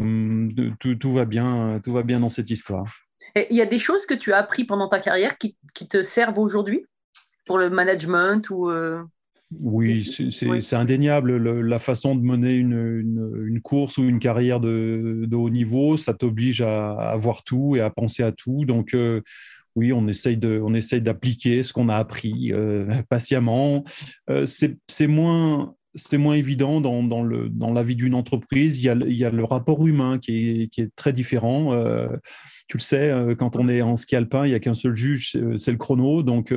tout, tout va bien, tout va bien dans cette histoire. Et Il y a des choses que tu as appris pendant ta carrière qui, qui te servent aujourd'hui pour le management ou euh, Oui, c'est Oui. indéniable. le- la façon de mener une, une- une course ou une carrière de, de haut niveau, ça t'oblige à, à voir tout et à penser à tout. Donc, euh, oui, on essaye de, on essaye d'appliquer ce qu'on a appris euh, patiemment. Euh, c'est moins, c'est moins évident dans, dans, le, dans la vie d'une entreprise. Il y, a, le- il y a le rapport humain qui est, qui est très différent. Euh, tu le sais, quand on est en ski alpin, il n'y a qu'un seul juge, c'est- le chrono. Donc,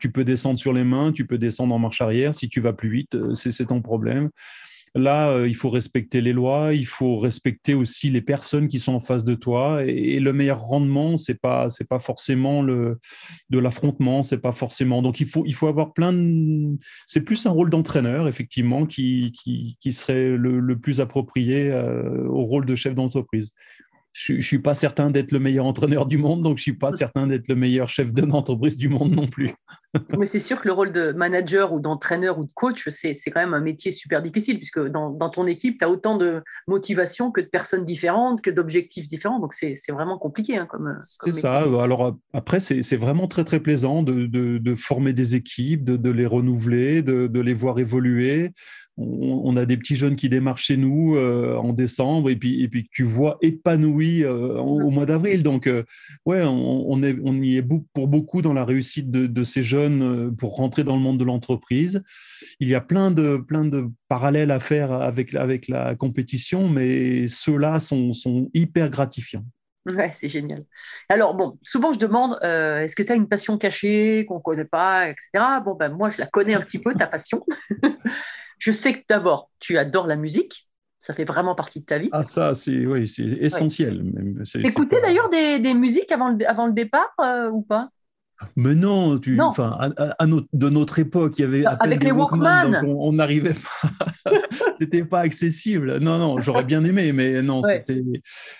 tu peux descendre sur les mains, tu peux descendre en marche arrière. Si tu vas plus vite, c'est ton problème. Là, euh, il faut respecter les lois, il faut respecter aussi les personnes qui sont en face de toi. Et, le meilleur rendement, c'est pas, pas forcément le, de l'affrontement, c'est pas forcément. Donc, il faut, il faut avoir plein de. C'est plus un rôle d'entraîneur, effectivement, qui, qui, serait le, le plus approprié euh, au rôle de chef d'entreprise. Je ne suis pas certain d'être le meilleur entraîneur du monde, donc je ne suis pas certain d'être le meilleur chef d'entreprise du monde non plus. Mais c'est sûr que le rôle de manager ou d'entraîneur ou de coach, c'est quand même un métier super difficile, puisque dans, dans ton équipe, tu as autant de motivation que de personnes différentes, que d'objectifs différents. Donc, c'est vraiment compliqué. Hein, comme, C'est ça. métier. Alors après, c'est c'est vraiment très très plaisant de, de- de former des équipes, de, de les renouveler, de, de les voir évoluer. On, a des petits jeunes qui démarrent chez nous euh, en décembre et puis, tu vois épanouis euh, au mois d'avril. Donc, euh, on, y est pour beaucoup dans la réussite de, ces jeunes euh, pour rentrer dans le monde de l'entreprise. Il y a plein de, parallèles à faire avec, la compétition, mais ceux-là sont hyper gratifiants. Ouais, c'est génial. Alors, bon, souvent je demande euh, est-ce que tu as une passion cachée qu'on ne connaît pas, etc. Bon, ben, moi, je la connais un petit peu, ta passion. je sais que d'abord, tu adores la musique. Ça fait vraiment partie de ta vie. Ah, ça, c'est oui, c'est essentiel. T'écoutais pas- d'ailleurs des, des musiques avant le, avant le départ euh, ou pas? Mais non, tu, Non. enfin, à, à- à notre- de notre époque, il y avait à peine Avec des les Walkman, on n'arrivait pas. c'était pas accessible. Non, non, j'aurais bien aimé, mais non, Ouais. c'était.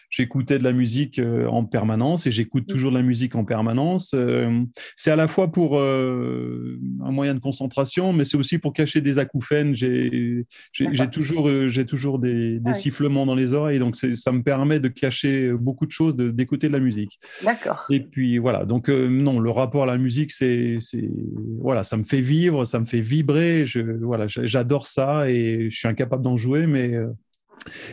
J'écoutais de la musique euh, en permanence et j'écoute Mm. toujours de la musique en permanence. Euh, c'est à la fois pour euh, un moyen de concentration, mais c'est aussi pour cacher des acouphènes. J'ai toujours, j'ai toujours des, des Ouais. sifflements dans les oreilles, donc ça me permet de cacher beaucoup de choses, d'écouter de la musique. D'accord. Et puis voilà, donc euh, non, le rapport à la musique, c'est, c'est, voilà, ça me fait vivre, ça me fait vibrer. Je, voilà, j'adore ça et je suis incapable d'en jouer, mais euh,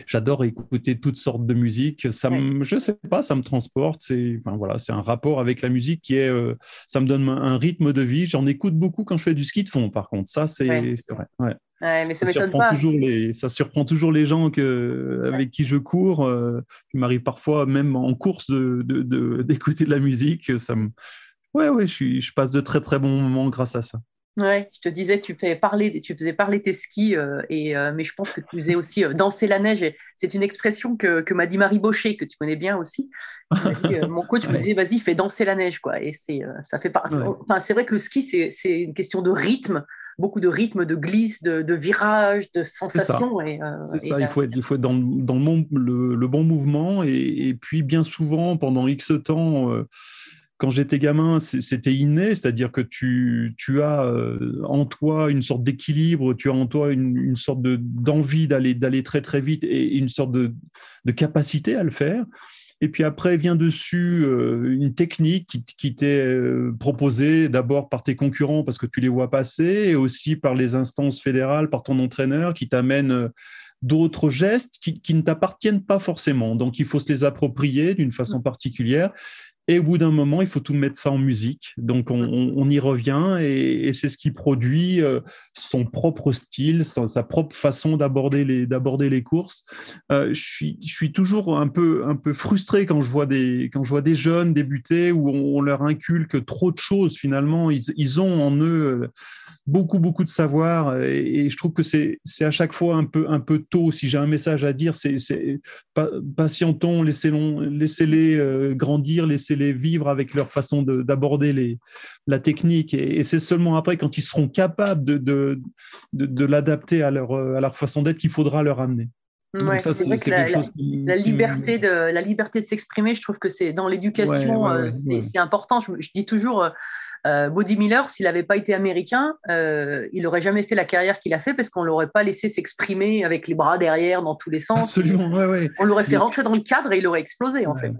j'adore écouter toutes sortes de musique. Ça me, je sais pas, ça me transporte. C'est, enfin voilà, c'est un rapport avec la musique qui est, euh, ça me donne un rythme de vie. J'en écoute beaucoup quand je fais du ski de fond, par contre. Ça, c'est, Ouais. c'est vrai. Ouais. Ouais, mais ça surprend, pas. toujours les, ça surprend toujours les gens que, avec qui je cours. Euh, il m'arrive parfois, même en course, de, de- de- d'écouter de, la musique. Ça me... Ouais, ouais, je, suis, je passe de très très bons moments grâce à ça. Ouais, je te disais, tu, fais parler, tu faisais parler tes skis, euh, et, euh, mais je pense que tu faisais aussi euh, danser la neige. C'est une expression que, que m'a dit Marie Baucher, que tu connais bien aussi. Dit, mon coach me disait, vas-y, fais danser la neige. Quoi. Et c'est, ça fait. Ouais. enfin, c'est vrai que le ski, c'est, une question de rythme, beaucoup de rythme, de glisse, de, de virage, de ça. sensation. Et, C'est et ça, il faut être, il faut être dans, dans le, bon, le, le bon mouvement. Et, et puis, bien souvent, pendant X temps, quand j'étais gamin, c'était inné, c'est-à-dire que tu, tu as euh, en toi une sorte d'équilibre, tu as en toi une, une sorte de- d'envie d'aller d'aller très très vite et une sorte de, de capacité à le faire. Et puis après vient dessus euh, une technique qui, qui t'est euh, proposée d'abord par tes concurrents parce que tu les vois passer et aussi par les instances fédérales, par ton entraîneur qui t'amène d'autres gestes qui, qui ne t'appartiennent pas forcément. Donc il faut se les approprier d'une façon particulière. Et au bout d'un moment, il faut tout mettre ça en musique. Donc, on, y revient et, c'est ce qui produit euh, son propre style, sa, propre façon d'aborder les, courses. Euh, je, suis, toujours un peu, un peu frustré quand je vois des, quand je vois des jeunes débuter où on, leur inculque trop de choses finalement. Ils, ont en eux euh, beaucoup, beaucoup de savoir et, je trouve que c'est, c'est à chaque fois un peu, un peu tôt. Si j'ai un message à dire, c'est, patientons, laissez-les laissez grandir, laissez les vivre avec leur façon d'aborder la technique. Et, c'est seulement après, quand ils seront capables de, de, de, l'adapter à leur, à leur façon d'être, qu'il faudra leur amener. ça, quelque la, liberté de la liberté de s'exprimer, je trouve que c'est dans l'éducation, euh, c'est important. Je, je, dis toujours, euh, Body Miller, s'il n'avait pas été américain, euh, il n'aurait jamais fait la carrière qu'il a fait parce qu'on ne l'aurait pas laissé s'exprimer avec les bras derrière dans tous les sens. Absolument, On l'aurait fait rentrer dans le cadre et il aurait explosé en fait.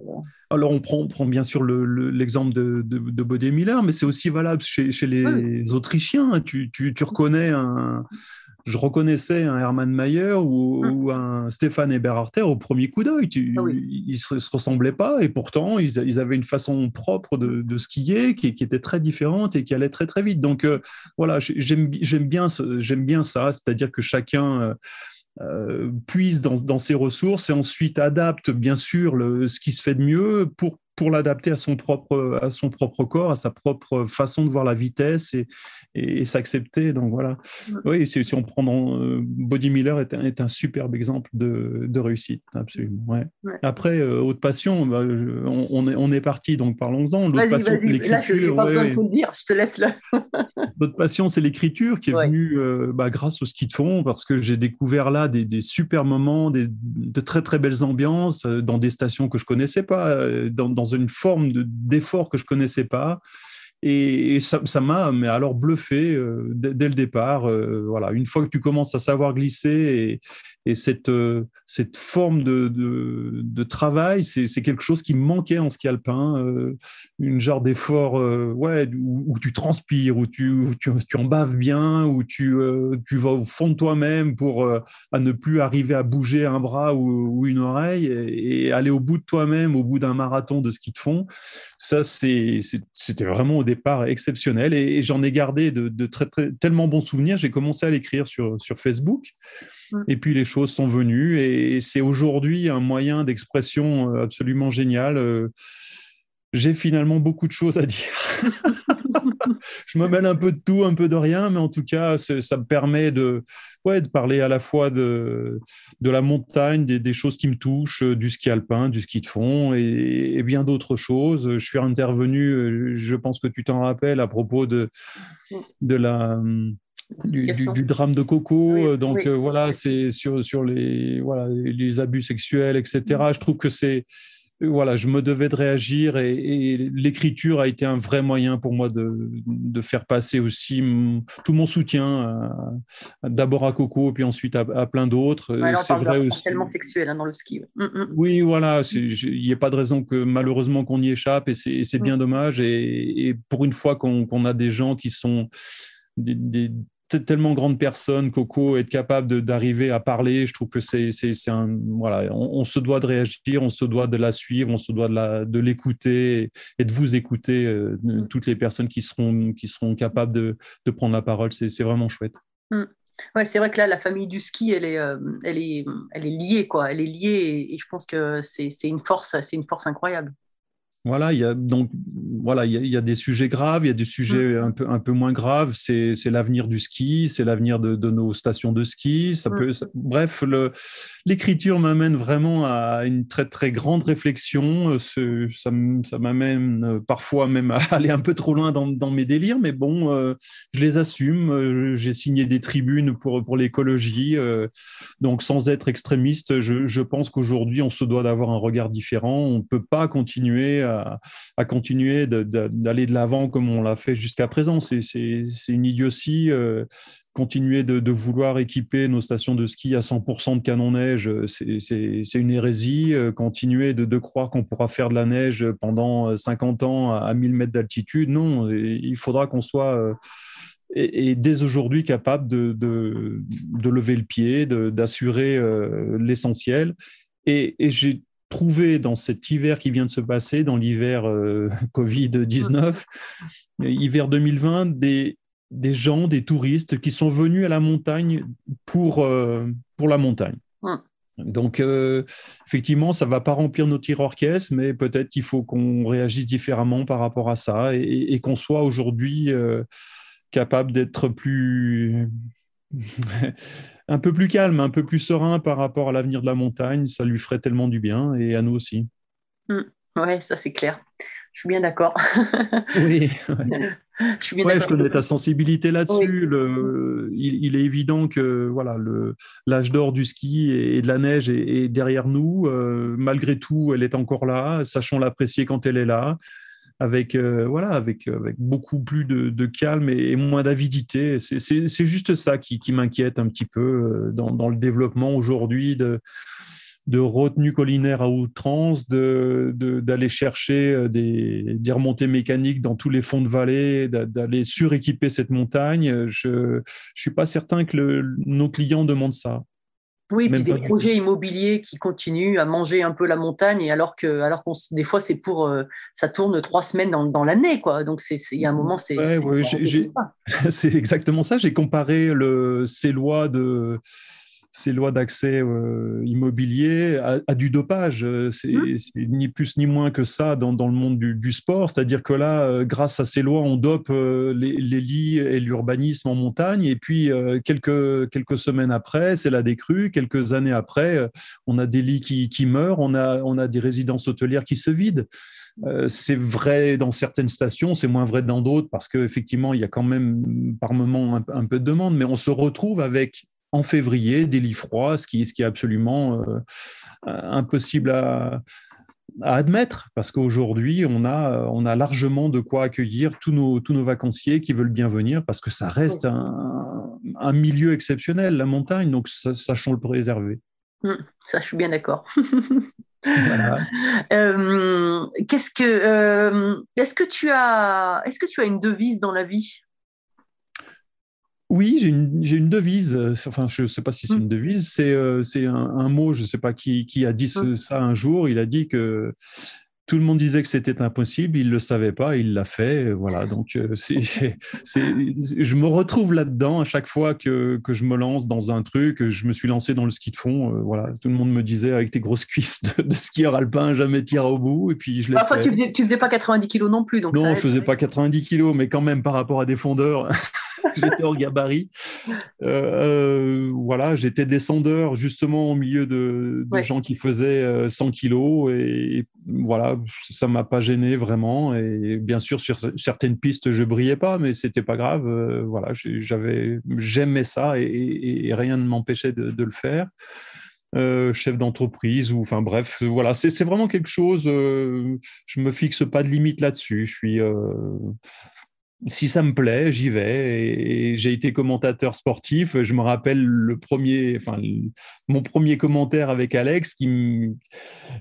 Alors on prend, prend bien sûr l'exemple de, de, Body Miller, mais c'est aussi valable chez, les Autrichiens. Tu, tu, tu reconnais un je reconnaissais un Hermann Mayer ou, hum. un Stéphane Eberharter au premier coup d'œil. Ah ils ne se, ressemblaient pas et pourtant ils, avaient une façon propre de, skier qui, était très différente et qui allait très très vite. Donc euh, voilà, j'aime bien, bien ça, c'est-à-dire que chacun euh, euh, puise dans, ses ressources et ensuite adapte bien sûr le, ce qui se fait de mieux pour pour l'adapter à son propre à son propre corps, à sa propre façon de voir la vitesse et, et, s'accepter. Donc voilà. Oui, si, si on prend dans, euh, Body Miller est un, est un superbe exemple de, de réussite, absolument. Ouais. Après, euh, haute passion, bah, on, est on est parti, donc parlons-en. L'autre passion, c'est l'écriture. Là, je, te laisse là. L'autre passion, c'est l'écriture qui est venue euh, bah, grâce au ski de fond, parce que j'ai découvert là des, des super moments, des, de très très belles ambiances dans des stations que je connaissais pas, dans, dans une forme d'effort que je connaissais pas. Et, ça m'a, mais alors bluffé euh, dès, le départ. Euh, voilà, une fois que tu commences à savoir glisser et, et cette, euh, cette forme de, de, travail, c'est quelque chose qui me manquait en ski alpin. une genre d'effort, ouais, où, tu transpires, où tu, tu, en baves bien, où tu, tu vas au fond de toi-même pour à ne plus arriver à bouger un bras ou, une oreille et, aller au bout de toi-même, au bout d'un marathon de ski de fond. Ça, c'était vraiment au départ exceptionnel et, j'en ai gardé de, très, tellement bons souvenirs. J'ai commencé à l'écrire sur, sur Facebook et puis les choses sont venues et c'est aujourd'hui un moyen d'expression euh, absolument génial. Euh, j'ai finalement beaucoup de choses à dire. je me mêle un peu de tout, un peu de rien, mais en tout cas, ça me permet de, ouais, de parler à la fois de, de la montagne, des, choses qui me touchent, euh, du ski alpin, du ski de fond et, bien d'autres choses. Je suis intervenu, euh, je pense que tu t'en rappelles, à propos de, de la. Du, drame de Coco. Euh, donc voilà, c'est sur, sur les, voilà, les abus sexuels, etc. Mm. Je trouve que c'est voilà, je me devais de réagir et, l'écriture a été un vrai moyen pour moi de, faire passer aussi tout mon soutien, d'abord à Coco, puis ensuite à, plein d'autres. c'est vrai aussi. tellement sexuel hein, dans le ski. Mm, mm. Oui, voilà, il n'y a pas de raison que malheureusement qu'on y échappe et c'est bien mm. dommage. Et, pour une fois qu'on a des gens qui sont des, tellement grande personne, Coco, être capable d'arriver à parler, je trouve que c'est un. Voilà, on, se doit de réagir, on se doit de la suivre, on se doit de l'écouter et de vous écouter, euh, mm. toutes les personnes qui seront, qui seront capables de, de prendre la parole. C'est vraiment chouette. Mm. Ouais, c'est vrai que là, la famille du ski, elle est, euh, elle est, elle est liée, quoi. Elle est liée et, et je pense que c'est une force, c'est une force incroyable. Voilà, il y a donc voilà, il y, a, des sujets graves, il y a des sujets mmh. un peu un peu moins graves. C'est l'avenir du ski, c'est l'avenir de, nos stations de ski. Ça mmh. peut, bref, l'écriture m'amène vraiment à une très très grande réflexion. Ça, ça m'amène euh, parfois même à aller un peu trop loin dans, dans mes délires, mais bon, euh, je les assume. Euh, j'ai signé des tribunes pour pour l'écologie, donc sans être extrémiste, je, je pense qu'aujourd'hui on se doit d'avoir un regard différent. On ne peut pas continuer à à, continuer d'aller de l'avant comme on l'a fait jusqu'à présent. C'est une idiotie. Euh, continuer de, vouloir équiper nos stations de ski à 100% de canon neige, c'est une hérésie. Euh, continuer de, croire qu'on pourra faire de la neige pendant 50 ans à 1000 mètres d'altitude, non. Il faudra qu'on soit euh, et, dès aujourd'hui capable de, lever le pied, d'assurer l'essentiel. Et j'ai retrouvé dans cet hiver qui vient de se passer, dans l'hiver euh, Covid-19, hiver 2020, des, des gens, des touristes qui sont venus à la montagne pour, pour la montagne. Donc, effectivement, ça ne va pas remplir nos tiroirs caisses, mais peut-être qu'il faut qu'on réagisse différemment par rapport à ça et, qu'on soit aujourd'hui capable d'être plus un peu plus calme, un peu plus serein par rapport à l'avenir de la montagne. Ça lui ferait tellement du bien et à nous aussi. Mmh. Oui, ça c'est clair. Je suis bien d'accord. oui. Je, suis bien je connais ta sensibilité là-dessus. Il, est évident que voilà, l'âge d'or du ski et, de la neige est, derrière nous. Euh, malgré tout, elle est encore là. Sachons l'apprécier quand elle est là avec, euh, voilà, avec, avec beaucoup plus de, calme et, moins d'avidité. C'est juste ça qui, m'inquiète un petit peu euh, dans, dans le développement aujourd'hui de, de retenue collinaire à outrance, d'aller de, chercher euh, des, des, remontées mécaniques dans tous les fonds de vallée, d'aller suréquiper cette montagne. Je ne suis pas certain que nos clients demandent ça. Oui, puis des projets immobiliers qui continuent à manger un peu la montagne, alors que, alors qu'on, des fois, c'est pour, euh, ça tourne trois semaines dans, l'année, quoi. Donc, il y a un moment, c'est. c'est exactement ça. J'ai comparé le, ces lois de ces lois d'accès euh, immobilier à, du dopage. Euh, mmh. C'est ni plus ni moins que ça dans, le monde du, sport. C'est-à-dire que là, euh, grâce à ces lois, on dope les, lits et l'urbanisme en montagne. Et puis, quelques, quelques semaines après, c'est la décrue. Quelques années après, on a des lits qui, meurent. On a, on a des résidences hôtelières qui se vident. c'est vrai dans certaines stations, c'est moins vrai dans d'autres parce qu'effectivement, il y a quand même par moment un, un, peu de demande, mais on se retrouve avec en février, des lits froids, ce qui, est absolument euh, impossible à, admettre, parce qu'aujourd'hui, on a, on a largement de quoi accueillir tous nos, tous nos vacanciers qui veulent bien venir, parce que ça reste un, milieu exceptionnel, la montagne, donc sachons le préserver. Hum, ça, je suis bien d'accord. Euh, qu'est-ce que, euh, est-ce que tu as, est-ce que tu as une devise dans la vie? Oui, j'ai une, devise. Enfin, je ne sais pas si c'est mmh. une devise. C'est euh, un, mot, je ne sais pas qui, a dit mmh. ça un jour. Il a dit que tout le monde disait que c'était impossible, il ne le savait pas, il l'a fait. Voilà, donc euh, je me retrouve là-dedans à chaque fois que, je me lance dans un truc. Je me suis lancé dans le ski de fond. Euh, voilà, tout le monde me disait avec tes grosses cuisses de, skieur alpin, jamais tire au bout. Et puis je l'ai fait. Tu faisais, faisais pas 90 kilos non plus. Donc non, je ne faisais pas 90 kilos, mais quand même par rapport à des fondeurs. j'étais en gabarit. Euh, voilà, j'étais descendeur justement au milieu de, gens qui faisaient 100 euh, kilos et, voilà, ça m'a pas gêné vraiment. Et bien sûr, sur certaines pistes, je brillais pas, mais c'était pas grave. Euh, voilà, j'avais, j'aimais ça et, rien ne m'empêchait de, le faire. chef d'entreprise ou enfin bref voilà c'est vraiment quelque chose je me fixe pas de limite là-dessus je suis si ça me plaît, j'y vais. J'ai été commentateur sportif. Je me rappelle le premier, enfin, mon premier commentaire avec Alex, qui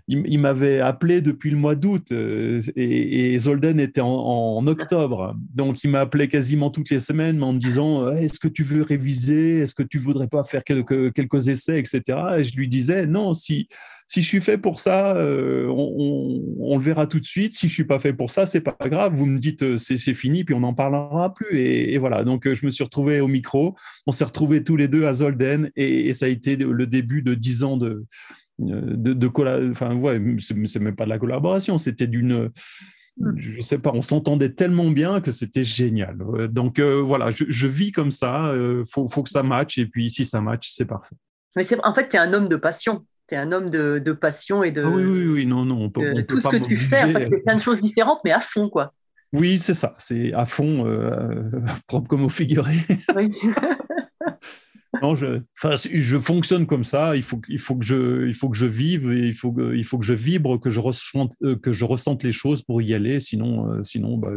il, m'avait appelé depuis le mois d'août euh, et, Zolden était en, octobre. Donc, il m'a appelé quasiment toutes les semaines en me disant Est-ce que tu veux réviser? Est-ce que tu voudrais pas faire quelques, essais, etc. Et je lui disais Non, si si je suis fait pour ça, euh, on, le verra tout de suite. Si je suis pas fait pour ça, c'est pas grave. Vous me dites euh, c'est fini, puis on n'en parlera plus. Et, voilà. Donc euh, je me suis retrouvé au micro. On s'est retrouvés tous les deux à Zolden, et, ça a été le début de dix ans de de, de enfin ouais, c'est même pas de la collaboration, c'était d'une je sais pas, on s'entendait tellement bien que c'était génial. Donc voilà, je, vis comme ça, il faut, faut, que ça matche, et puis si ça matche, c'est parfait. Mais en fait, tu es un homme de passion tu es un homme de, de, passion et de. Ah oui, oui, oui, non, non, on peut, on tout ce que tu fais, en fait, c'est plein de choses différentes, mais à fond, quoi. Oui, c'est ça, c'est à fond, euh, propre comme au figuré. Oui. non, je, je fonctionne comme ça. Il faut, il faut que je, il faut que je vive, et il faut, que, il faut que je vibre, que je ressente, euh, que je ressente les choses pour y aller. Sinon, euh, sinon, bah,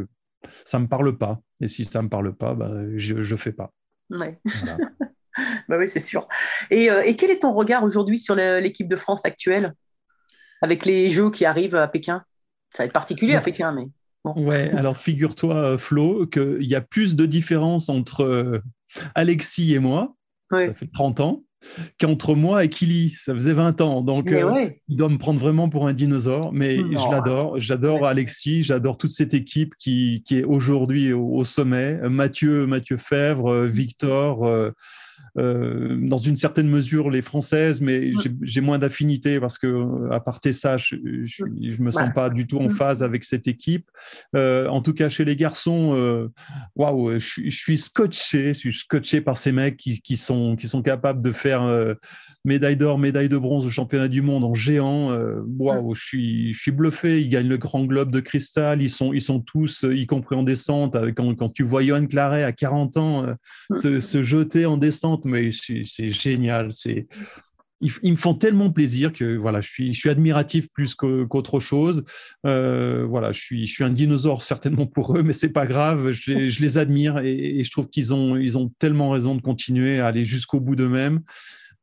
ça me parle pas. Et si ça me parle pas, bah, je, je fais pas. Ouais. Voilà. bah oui, c'est sûr. Euh, et, quel est ton regard aujourd'hui sur l'équipe de France actuelle? Avec les Jeux qui arrivent à Pékin Ça va être particulier à Pékin, mais. Ouais, alors figure-toi, euh, Flo, qu'il y a plus de différence entre euh, Alexis et moi. Ça fait 30 ans. qu'entre moi et Kili. Ça faisait 20 ans. Donc, euh, il doit me prendre vraiment pour un dinosaure. Mais je l'adore. J'adore Alexis. J'adore toute cette équipe qui, qui est aujourd'hui au, sommet. Mathieu, Mathieu Fèvre, Victor. Euh, euh, dans une certaine mesure les françaises, mais j'ai moins d'affinité parce que à part ça, je, je, me sens pas du tout en mm. phase avec cette équipe. Euh, en tout cas, chez les garçons, euh, waouh, je, suis scotché, je suis scotché par ces mecs qui, qui sont qui sont capables de faire médaille d'or, médaille de bronze au championnat du monde en géant. waouh, je suis je suis bluffé. Ils gagnent le Grand Globe de cristal. Ils sont ils sont tous, y compris en descente. Quand, quand tu vois Johan Claret à 40 ans se, se jeter en descente mais c'est génial. C'est ils, me font tellement plaisir que voilà, je suis, je suis admiratif plus qu'autre chose. Euh, voilà, je suis, je suis un dinosaure certainement pour eux, mais c'est pas grave. Je, les admire et, je trouve qu'ils ont, ils ont tellement raison de continuer à aller jusqu'au bout d'eux-mêmes.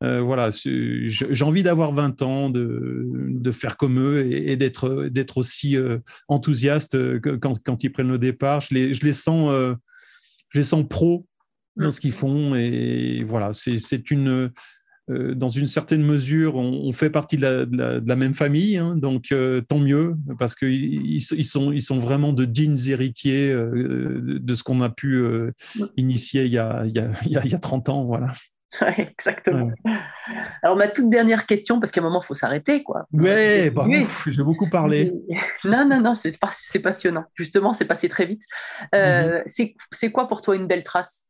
Euh, voilà, j'ai envie d'avoir 20 ans, de, de, faire comme eux et, d'être, d'être aussi euh, enthousiaste quand, quand, ils prennent le départ. Je les, je les sens, je les sens pro dans ce qu'ils font. Et voilà, c'est une. Euh, dans une certaine mesure, on, fait partie de la, même famille, hein, donc euh, tant mieux, parce qu'ils ils sont, ils sont vraiment de dignes héritiers euh, de ce qu'on a pu initier il y a, il, y a, il y a 30 ans. Voilà. exactement. Alors, ma toute dernière question, parce qu'à un moment, il faut s'arrêter. quoi. Ouais, bah, j'ai beaucoup parlé. Non, non, non, c'est passionnant. Justement, c'est passé très vite. Mm-hmm. C'est quoi pour toi une belle trace?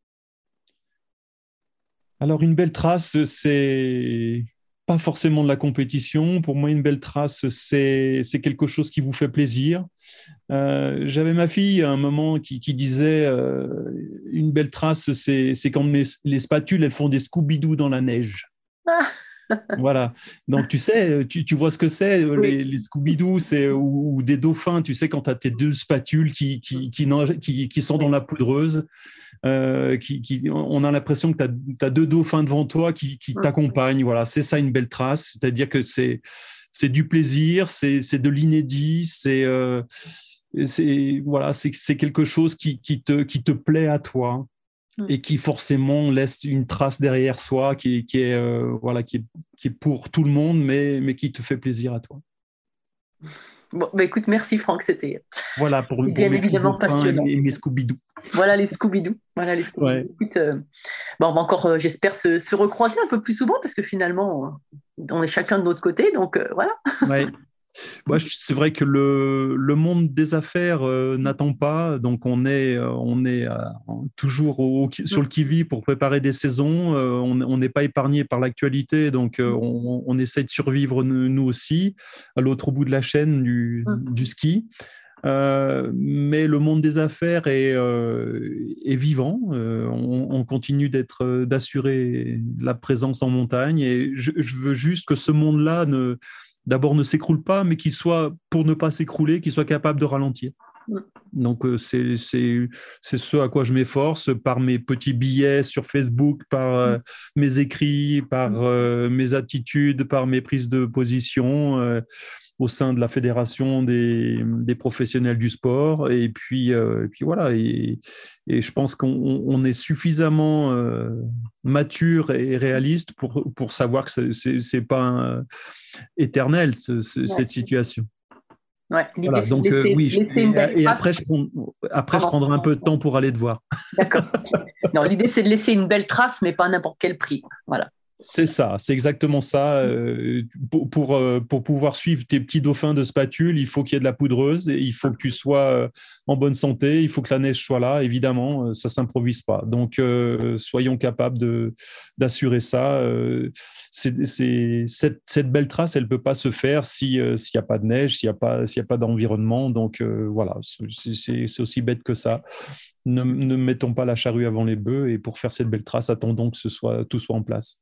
Alors, une belle trace, c'est pas forcément de la compétition. Pour moi, une belle trace, c'est quelque chose qui vous fait plaisir. Euh, j'avais ma fille à un moment qui, disait euh, une belle trace, c'est quand les, spatules elles font des Scooby-Doo dans la neige. Voilà. Donc, tu sais, tu, vois ce que c'est, les, Scooby-Doo, c'est ou, des dauphins, tu sais, quand tu as tes deux spatules qui, qui, qui, sont dans la poudreuse. Euh, qui, on a l'impression que tu as, deux dauphins devant toi qui, t'accompagnent. Voilà, c'est ça une belle trace. C'est-à-dire que c'est c'est du plaisir, c'est de l'inédit, c'est euh, voilà, c'est quelque chose qui, qui, te, qui te plaît à toi. Et qui forcément laisse une trace derrière soi qui, qui est euh, voilà qui est, qui est, pour tout le monde mais, mais qui te fait plaisir à toi. Bon, bah écoute, merci Franck, c'était voilà pour, bien évidemment passionnant. Et mes Scooby-Doo. Voilà les Scooby-Doo. Voilà les Scooby euh, bon, on va encore, euh, j'espère, se, se, recroiser un peu plus souvent parce que finalement, on est chacun de notre côté, donc euh, voilà. Ouais. c'est vrai que le, le, monde des affaires n'attend pas, donc on est, on est toujours sur le qui-vive pour préparer des saisons. on n'est pas épargné par l'actualité, donc mm. on, on, essaie de survivre nous aussi à l'autre bout de la chaîne du, mm. du ski. Euh, mais le monde des affaires est, euh, est vivant. Euh, on, continue d'être, d'assurer la présence en montagne. Et je, veux juste que ce monde-là, ne, d'abord, ne s'écroule pas, mais qu'il soit, pour ne pas s'écrouler, qu'il soit capable de ralentir. Donc, c'est, c'est, ce à quoi je m'efforce par mes petits billets sur Facebook, par mes écrits, par mes attitudes, par mes prises de position au sein de la fédération des, des professionnels du sport. Et puis, euh, et puis voilà. Et, et, je pense qu'on est suffisamment euh, mature et réaliste pour, pour savoir que ce n'est pas éternel, cette situation. Ouais, voilà, donc euh, oui, et, après, je, après je prendrai un peu de temps pour aller te voir. D'accord. non, l'idée c'est de laisser une belle trace, mais pas à n'importe quel prix. Voilà. C'est ça, c'est exactement ça. Euh, pour, euh, pour, pouvoir suivre tes petits dauphins de spatule, il faut qu'il y ait de la poudreuse et il faut que tu sois euh, en bonne santé, il faut que la neige soit là, évidemment, ça ne s'improvise pas. Donc, soyons capables d'assurer ça. cette, belle trace, elle ne peut pas se faire s'il n'y a pas de neige, s'il n'y a pas, pas d'environnement. Donc, voilà, c'est aussi bête que ça. Ne, ne mettons pas la charrue avant les bœufs et pour faire cette belle trace, attendons que ce soit, tout soit en place.